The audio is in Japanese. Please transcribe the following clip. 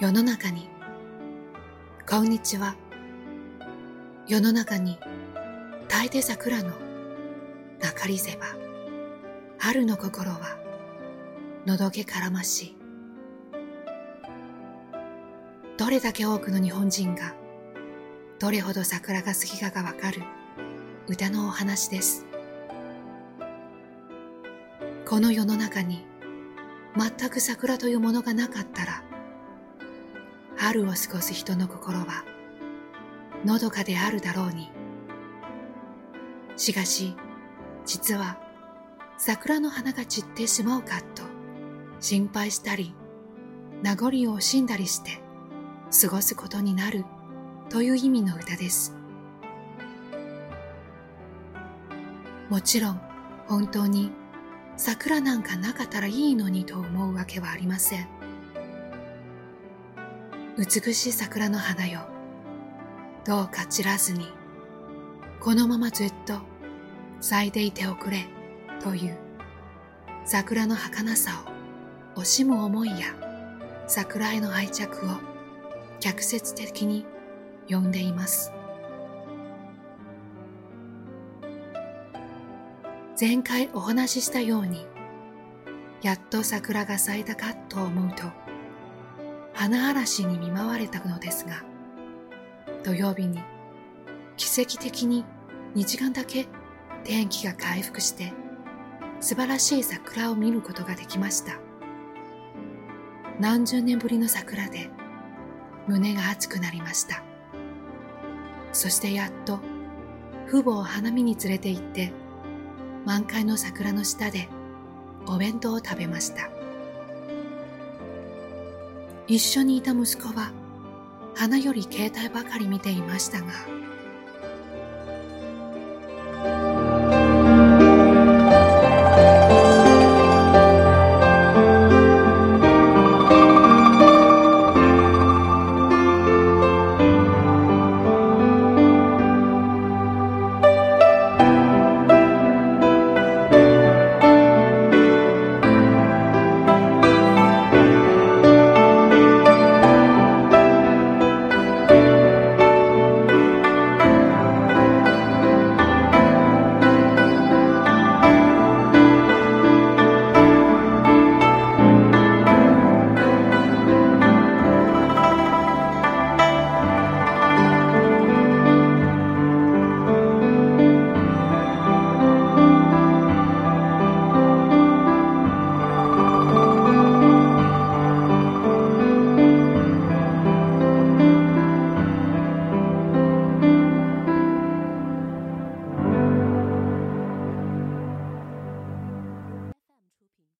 世の中にこんにちは。世の中に大抵桜のなかりせば、春の心はのどけからましい。どれだけ多くの日本人がどれほど桜が好きかがわかる歌のお話です。この世の中に全く桜というものがなかったら春を過ごす人の心はのどかであるだろうに。しかし、実は桜の花が散ってしまうかと心配したり、名残を惜しんだりして過ごすことになるという意味の歌です。もちろん本当に桜なんかなかったらいいのにと思うわけはありません。美しい桜の花よ。どうか散らずに、このままずっと咲いていておくれ、という桜の儚さを惜しむ思いや桜への愛着を逆説的に呼んでいます。前回お話ししたように、やっと桜が咲いたかと思うと、花嵐に見舞われたのですが、土曜日に奇跡的に2時間だけ天気が回復して素晴らしい桜を見ることができました。何十年ぶりの桜で胸が熱くなりました。そしてやっと父母を花見に連れて行って満開の桜の下でお弁当を食べました。一緒にいた息子は花より携帯ばかり見ていましたが